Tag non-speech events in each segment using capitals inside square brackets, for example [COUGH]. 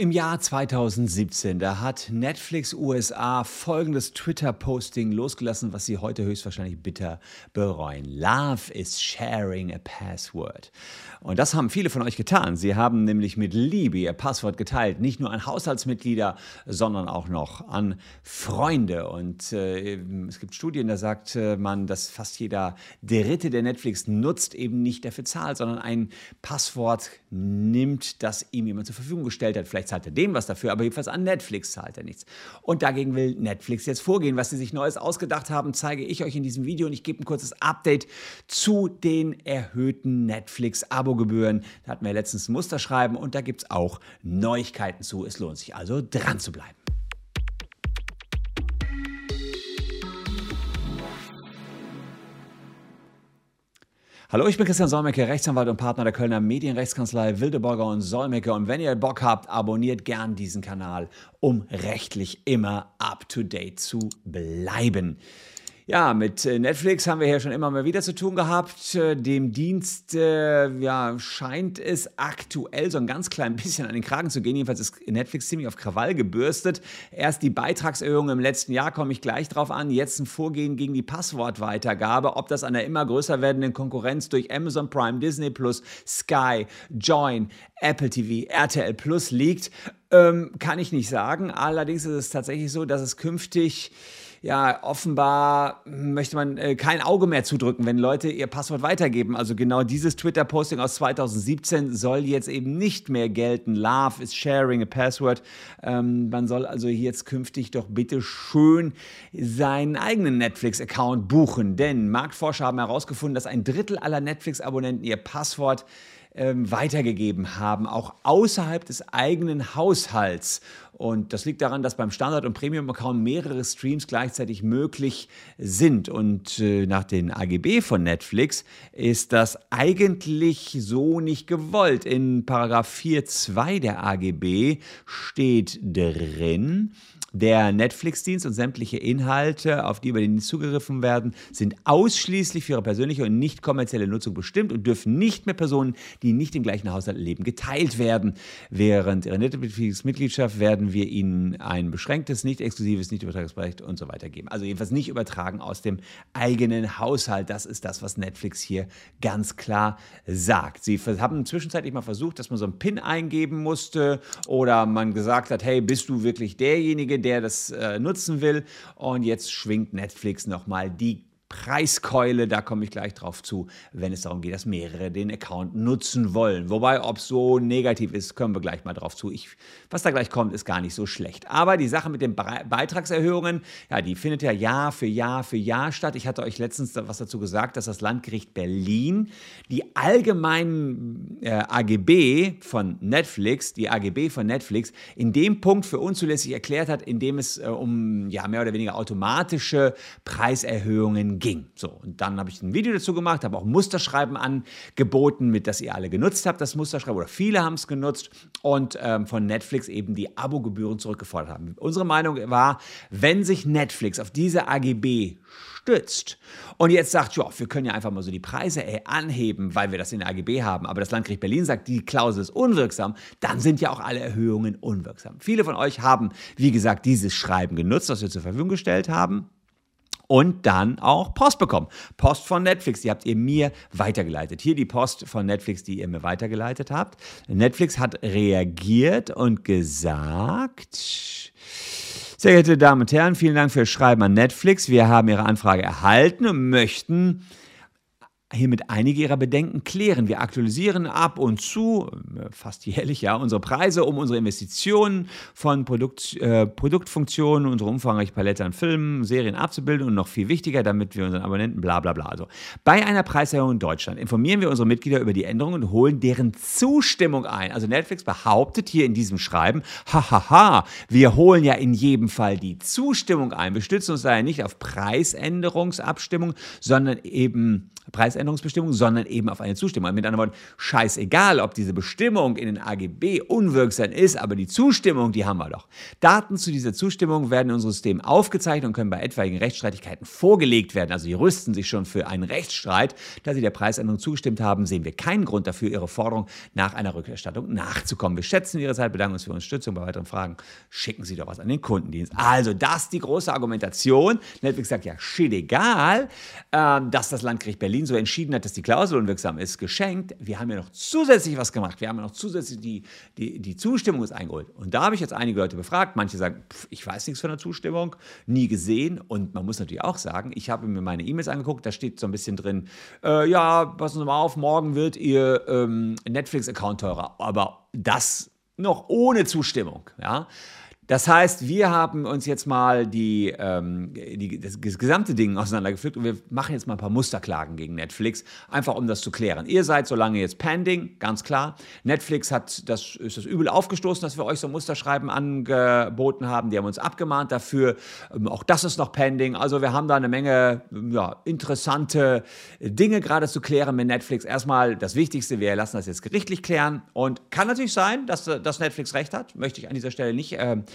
Im Jahr 2017, da hat Netflix USA folgendes Twitter-Posting losgelassen, was sie heute höchstwahrscheinlich bitter bereuen. Love is sharing a password. Und das haben viele von euch getan. Sie haben nämlich mit Liebe ihr Passwort geteilt, nicht nur an Haushaltsmitglieder, sondern auch noch an Freunde. Und äh, es gibt Studien, da sagt äh, man, dass fast jeder Dritte, der Netflix nutzt, eben nicht dafür zahlt, sondern ein Passwort nimmt, das ihm jemand zur Verfügung gestellt hat. Vielleicht zahlt er dem was dafür, aber jedenfalls an Netflix zahlt er nichts. Und dagegen will Netflix jetzt vorgehen. Was sie sich Neues ausgedacht haben, zeige ich euch in diesem Video und ich gebe ein kurzes Update zu den erhöhten Netflix-Abo-Gebühren. Da hatten wir letztens ein Musterschreiben und da gibt es auch Neuigkeiten zu. Es lohnt sich also dran zu bleiben. Hallo, ich bin Christian Solmecke, Rechtsanwalt und Partner der Kölner Medienrechtskanzlei Wildeborger und Solmecke. Und wenn ihr Bock habt, abonniert gern diesen Kanal, um rechtlich immer up to date zu bleiben. Ja, mit äh, Netflix haben wir hier schon immer mal wieder zu tun gehabt. Äh, dem Dienst äh, ja, scheint es aktuell so ein ganz klein bisschen an den Kragen zu gehen. Jedenfalls ist Netflix ziemlich auf Krawall gebürstet. Erst die Beitragserhöhung im letzten Jahr, komme ich gleich drauf an. Jetzt ein Vorgehen gegen die Passwortweitergabe. Ob das an der immer größer werdenden Konkurrenz durch Amazon Prime, Disney Plus, Sky, Join, Apple TV, RTL Plus liegt, ähm, kann ich nicht sagen. Allerdings ist es tatsächlich so, dass es künftig ja, offenbar möchte man äh, kein Auge mehr zudrücken, wenn Leute ihr Passwort weitergeben. Also genau dieses Twitter-Posting aus 2017 soll jetzt eben nicht mehr gelten. Love is sharing a password. Ähm, man soll also jetzt künftig doch bitte schön seinen eigenen Netflix-Account buchen. Denn Marktforscher haben herausgefunden, dass ein Drittel aller Netflix-Abonnenten ihr Passwort ähm, weitergegeben haben, auch außerhalb des eigenen Haushalts. Und das liegt daran, dass beim Standard- und Premium-Account mehrere Streams gleichzeitig möglich sind. Und äh, nach den AGB von Netflix ist das eigentlich so nicht gewollt. In Paragraph 4.2 der AGB steht drin, der Netflix-Dienst und sämtliche Inhalte, auf die über den Dienst zugegriffen werden, sind ausschließlich für ihre persönliche und nicht kommerzielle Nutzung bestimmt und dürfen nicht mehr Personen, die nicht im gleichen Haushalt leben, geteilt werden. Während ihrer Netflix-Mitgliedschaft werden wir ihnen ein beschränktes, nicht exklusives, nicht übertragungsberechtigt und so weiter geben. Also jedenfalls nicht übertragen aus dem eigenen Haushalt. Das ist das, was Netflix hier ganz klar sagt. Sie haben zwischenzeitlich mal versucht, dass man so einen PIN eingeben musste oder man gesagt hat, hey, bist du wirklich derjenige, der das äh, nutzen will. Und jetzt schwingt Netflix nochmal die Preiskeule, da komme ich gleich drauf zu, wenn es darum geht, dass mehrere den Account nutzen wollen. Wobei, ob es so negativ ist, kommen wir gleich mal drauf zu. Ich, was da gleich kommt, ist gar nicht so schlecht. Aber die Sache mit den Beitragserhöhungen, ja, die findet ja Jahr für Jahr für Jahr statt. Ich hatte euch letztens was dazu gesagt, dass das Landgericht Berlin die allgemeinen äh, AGB von Netflix, die AGB von Netflix, in dem Punkt für unzulässig erklärt hat, in dem es äh, um ja, mehr oder weniger automatische Preiserhöhungen ging. So, und dann habe ich ein Video dazu gemacht, habe auch Musterschreiben angeboten, mit das ihr alle genutzt habt, das Musterschreiben, oder viele haben es genutzt und ähm, von Netflix eben die Abogebühren zurückgefordert haben. Unsere Meinung war, wenn sich Netflix auf diese AGB stützt und jetzt sagt, ja, wir können ja einfach mal so die Preise ey, anheben, weil wir das in der AGB haben, aber das Landgericht Berlin sagt, die Klausel ist unwirksam, dann sind ja auch alle Erhöhungen unwirksam. Viele von euch haben, wie gesagt, dieses Schreiben genutzt, das wir zur Verfügung gestellt haben und dann auch Post bekommen. Post von Netflix, die habt ihr mir weitergeleitet. Hier die Post von Netflix, die ihr mir weitergeleitet habt. Netflix hat reagiert und gesagt, sehr geehrte Damen und Herren, vielen Dank für das Schreiben an Netflix. Wir haben Ihre Anfrage erhalten und möchten hiermit einige Ihrer Bedenken klären. Wir aktualisieren ab und zu, äh, fast jährlich, ja, unsere Preise, um unsere Investitionen von Produkt, äh, Produktfunktionen, unsere umfangreiche Palette an Filmen, Serien abzubilden und noch viel wichtiger, damit wir unseren Abonnenten bla bla bla. Also bei einer Preiserhöhung in Deutschland informieren wir unsere Mitglieder über die Änderungen und holen deren Zustimmung ein. Also Netflix behauptet hier in diesem Schreiben, hahaha, wir holen ja in jedem Fall die Zustimmung ein. Wir stützen uns daher nicht auf Preisänderungsabstimmung, sondern eben Preis Preisänderungsbestimmung, sondern eben auf eine Zustimmung. Mit anderen Worten, scheißegal, ob diese Bestimmung in den AGB unwirksam ist, aber die Zustimmung, die haben wir doch. Daten zu dieser Zustimmung werden in unserem System aufgezeichnet und können bei etwaigen Rechtsstreitigkeiten vorgelegt werden. Also die rüsten sich schon für einen Rechtsstreit. Da sie der Preisänderung zugestimmt haben, sehen wir keinen Grund dafür, ihre Forderung nach einer Rückerstattung nachzukommen. Wir schätzen Ihre Zeit, bedanken uns für Ihre Unterstützung. Bei weiteren Fragen schicken Sie doch was an den Kundendienst. Also, das ist die große Argumentation. Netflix sagt ja, shit, egal, äh, dass das Landgericht Berlin so entschieden hat, dass die Klausel unwirksam ist, geschenkt. Wir haben ja noch zusätzlich was gemacht. Wir haben ja noch zusätzlich die, die, die Zustimmung ist eingeholt. Und da habe ich jetzt einige Leute befragt. Manche sagen, pff, ich weiß nichts von der Zustimmung, nie gesehen. Und man muss natürlich auch sagen, ich habe mir meine E-Mails angeguckt, da steht so ein bisschen drin, äh, ja, passen Sie mal auf, morgen wird Ihr ähm, Netflix-Account teurer. Aber das noch ohne Zustimmung. Ja? Das heißt, wir haben uns jetzt mal die, ähm, die, das, gesamte Ding auseinandergeführt und wir machen jetzt mal ein paar Musterklagen gegen Netflix, einfach um das zu klären. Ihr seid so lange jetzt pending, ganz klar. Netflix hat das, ist das übel aufgestoßen, dass wir euch so Musterschreiben angeboten haben. Die haben uns abgemahnt dafür. Ähm, auch das ist noch pending. Also wir haben da eine Menge ja, interessante Dinge gerade zu klären mit Netflix. Erstmal das Wichtigste, wir lassen das jetzt gerichtlich klären und kann natürlich sein, dass, dass Netflix recht hat. Möchte ich an dieser Stelle nicht. Äh,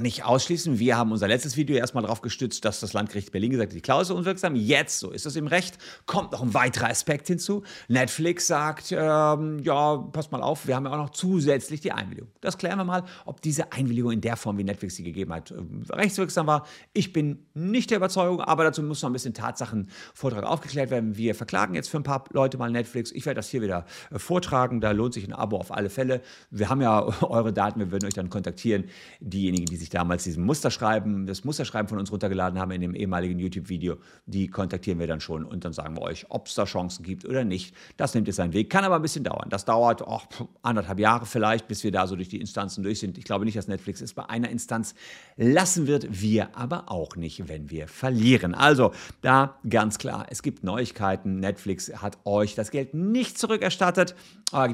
nicht ausschließen. Wir haben unser letztes Video erstmal darauf gestützt, dass das Landgericht Berlin gesagt hat, die Klausel unwirksam. Jetzt, so ist es im Recht, kommt noch ein weiterer Aspekt hinzu. Netflix sagt, ähm, ja, passt mal auf, wir haben ja auch noch zusätzlich die Einwilligung. Das klären wir mal, ob diese Einwilligung in der Form, wie Netflix sie gegeben hat, ähm, rechtswirksam war. Ich bin nicht der Überzeugung, aber dazu muss noch ein bisschen Tatsachenvortrag aufgeklärt werden. Wir verklagen jetzt für ein paar Leute mal Netflix. Ich werde das hier wieder äh, vortragen. Da lohnt sich ein Abo auf alle Fälle. Wir haben ja [LAUGHS] eure Daten, wir würden euch dann kontaktieren. Diejenigen, die sich sich damals diesen Musterschreiben, das Musterschreiben von uns runtergeladen haben in dem ehemaligen YouTube-Video, die kontaktieren wir dann schon und dann sagen wir euch, ob es da Chancen gibt oder nicht. Das nimmt jetzt seinen Weg, kann aber ein bisschen dauern. Das dauert oh, anderthalb Jahre vielleicht, bis wir da so durch die Instanzen durch sind. Ich glaube nicht, dass Netflix es bei einer Instanz lassen wird, wir aber auch nicht, wenn wir verlieren. Also da ganz klar, es gibt Neuigkeiten. Netflix hat euch das Geld nicht zurückerstattet.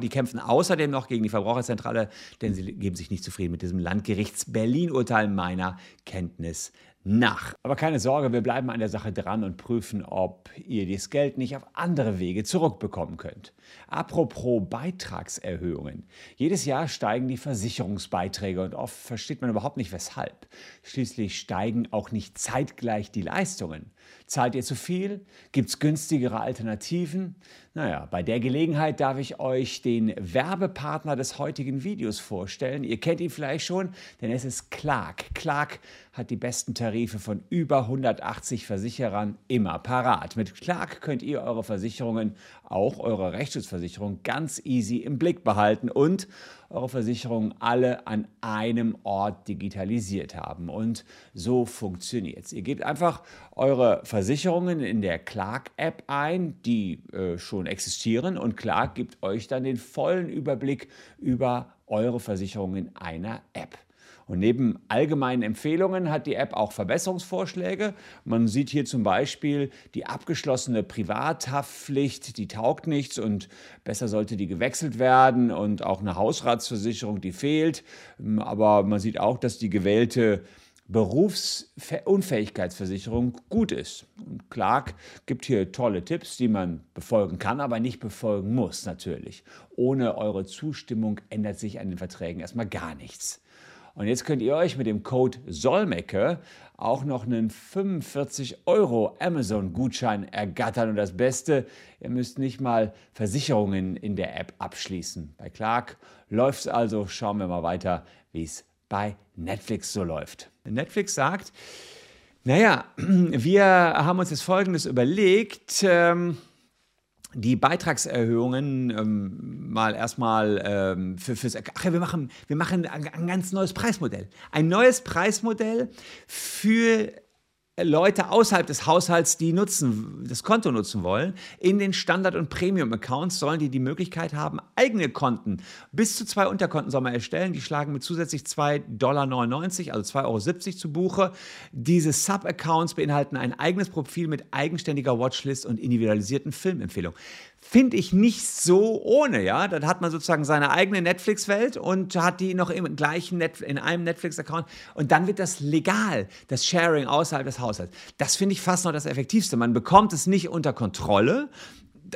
Die kämpfen außerdem noch gegen die Verbraucherzentrale, denn sie geben sich nicht zufrieden mit diesem Landgerichts Berlin Urteil meiner Kenntnis nach. Aber keine Sorge, wir bleiben an der Sache dran und prüfen, ob ihr dieses Geld nicht auf andere Wege zurückbekommen könnt. Apropos Beitragserhöhungen. Jedes Jahr steigen die Versicherungsbeiträge und oft versteht man überhaupt nicht weshalb. Schließlich steigen auch nicht zeitgleich die Leistungen. Zahlt ihr zu viel? Gibt es günstigere Alternativen? Naja, bei der Gelegenheit darf ich euch den Werbepartner des heutigen Videos vorstellen. Ihr kennt ihn vielleicht schon, denn es ist Clark. Clark hat die besten Tarife von über 180 Versicherern immer parat. Mit Clark könnt ihr eure Versicherungen, auch eure Rechtsschutzversicherung, ganz easy im Blick behalten und eure Versicherungen alle an einem Ort digitalisiert haben. Und so funktioniert es. Ihr gebt einfach eure Versicherungen in der Clark-App ein, die äh, schon existieren, und Clark gibt euch dann den vollen Überblick über eure Versicherungen in einer App. Und neben allgemeinen Empfehlungen hat die App auch Verbesserungsvorschläge. Man sieht hier zum Beispiel die abgeschlossene Privathaftpflicht, die taugt nichts und besser sollte die gewechselt werden und auch eine Hausratsversicherung, die fehlt. Aber man sieht auch, dass die gewählte Berufsunfähigkeitsversicherung gut ist. Und Clark gibt hier tolle Tipps, die man befolgen kann, aber nicht befolgen muss natürlich. Ohne eure Zustimmung ändert sich an den Verträgen erstmal gar nichts. Und jetzt könnt ihr euch mit dem Code Solmecke auch noch einen 45 Euro Amazon-Gutschein ergattern. Und das Beste, ihr müsst nicht mal Versicherungen in der App abschließen. Bei Clark läuft es also. Schauen wir mal weiter, wie es bei Netflix so läuft. Netflix sagt, naja, [CLEARS THROAT] wir haben uns jetzt Folgendes überlegt. Ähm, die Beitragserhöhungen ähm, mal erstmal ähm, für, fürs. Ach ja, wir machen, wir machen ein, ein ganz neues Preismodell. Ein neues Preismodell für Leute außerhalb des Haushalts, die nutzen, das Konto nutzen wollen, in den Standard- und Premium-Accounts sollen die die Möglichkeit haben, eigene Konten, bis zu zwei Unterkonten soll man erstellen, die schlagen mit zusätzlich 2,99 Dollar, also 2,70 Euro zu Buche. Diese Sub-Accounts beinhalten ein eigenes Profil mit eigenständiger Watchlist und individualisierten Filmempfehlungen. Finde ich nicht so ohne, ja. Dann hat man sozusagen seine eigene Netflix-Welt und hat die noch im gleichen Net in einem Netflix-Account und dann wird das legal, das Sharing außerhalb des Haushalts. Das finde ich fast noch das Effektivste. Man bekommt es nicht unter Kontrolle,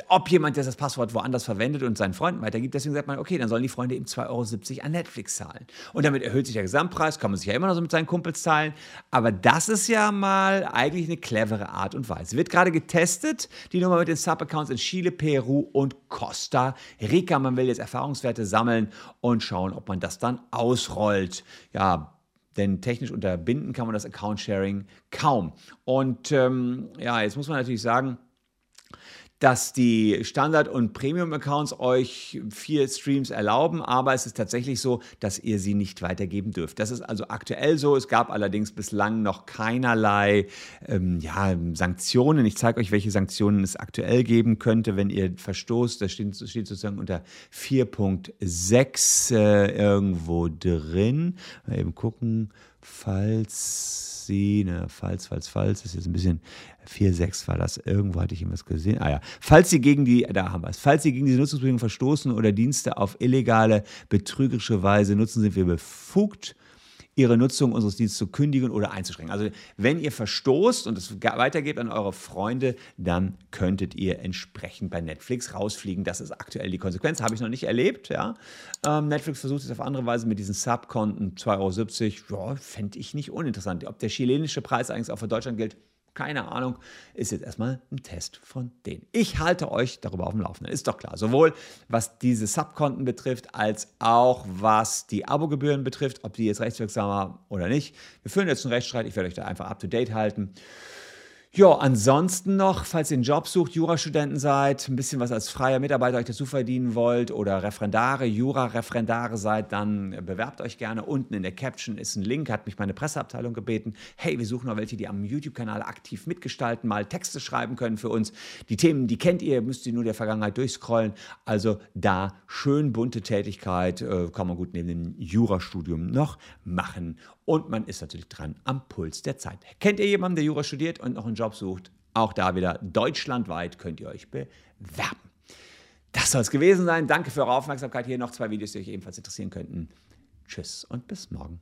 ob jemand das Passwort woanders verwendet und seinen Freunden weitergibt. Deswegen sagt man, okay, dann sollen die Freunde eben 2,70 Euro an Netflix zahlen. Und damit erhöht sich der Gesamtpreis, kann man sich ja immer noch so mit seinen Kumpels zahlen. Aber das ist ja mal eigentlich eine clevere Art und Weise. Wird gerade getestet, die Nummer mit den Sub-Accounts in Chile, Peru und Costa Rica. Man will jetzt Erfahrungswerte sammeln und schauen, ob man das dann ausrollt. Ja, denn technisch unterbinden kann man das Account-Sharing kaum. Und ähm, ja, jetzt muss man natürlich sagen, dass die Standard- und Premium-Accounts euch vier Streams erlauben, aber es ist tatsächlich so, dass ihr sie nicht weitergeben dürft. Das ist also aktuell so. Es gab allerdings bislang noch keinerlei ähm, ja, Sanktionen. Ich zeige euch, welche Sanktionen es aktuell geben könnte, wenn ihr verstoßt. Das steht, steht sozusagen unter 4.6 äh, irgendwo drin. Mal eben gucken, falls ne, falls, falls, falls, das ist jetzt ein bisschen 4,6 war das, irgendwo hatte ich irgendwas gesehen. Ah ja, falls sie gegen die, da haben wir es, falls sie gegen diese Nutzungsbedingungen verstoßen oder Dienste auf illegale, betrügerische Weise nutzen, sind wir befugt, ihre Nutzung unseres Dienstes zu kündigen oder einzuschränken. Also wenn ihr verstoßt und es weitergebt an eure Freunde, dann könntet ihr entsprechend bei Netflix rausfliegen. Das ist aktuell die Konsequenz. Habe ich noch nicht erlebt. Ja. Ähm, Netflix versucht es auf andere Weise mit diesen Subkonten, 2,70 Euro. Fände ich nicht uninteressant. Ob der chilenische Preis eigentlich auch für Deutschland gilt, keine Ahnung, ist jetzt erstmal ein Test von denen. Ich halte euch darüber auf dem Laufenden, ist doch klar. Sowohl was diese Subkonten betrifft, als auch was die Abogebühren betrifft, ob die jetzt rechtswirksam waren oder nicht. Wir führen jetzt einen Rechtsstreit, ich werde euch da einfach up to date halten. Ja, ansonsten noch, falls ihr einen Job sucht, Jurastudenten seid, ein bisschen was als freier Mitarbeiter euch dazu verdienen wollt oder Referendare, Jura-Referendare seid, dann bewerbt euch gerne. Unten in der Caption ist ein Link, hat mich meine Presseabteilung gebeten. Hey, wir suchen noch welche, die am YouTube-Kanal aktiv mitgestalten, mal Texte schreiben können für uns. Die Themen, die kennt ihr, müsst ihr nur der Vergangenheit durchscrollen. Also da schön bunte Tätigkeit, äh, kann man gut neben dem Jurastudium noch machen. Und man ist natürlich dran am Puls der Zeit. Kennt ihr jemanden, der Jura studiert und noch einen Job sucht? Auch da wieder deutschlandweit könnt ihr euch bewerben. Das soll es gewesen sein. Danke für eure Aufmerksamkeit. Hier noch zwei Videos, die euch ebenfalls interessieren könnten. Tschüss und bis morgen.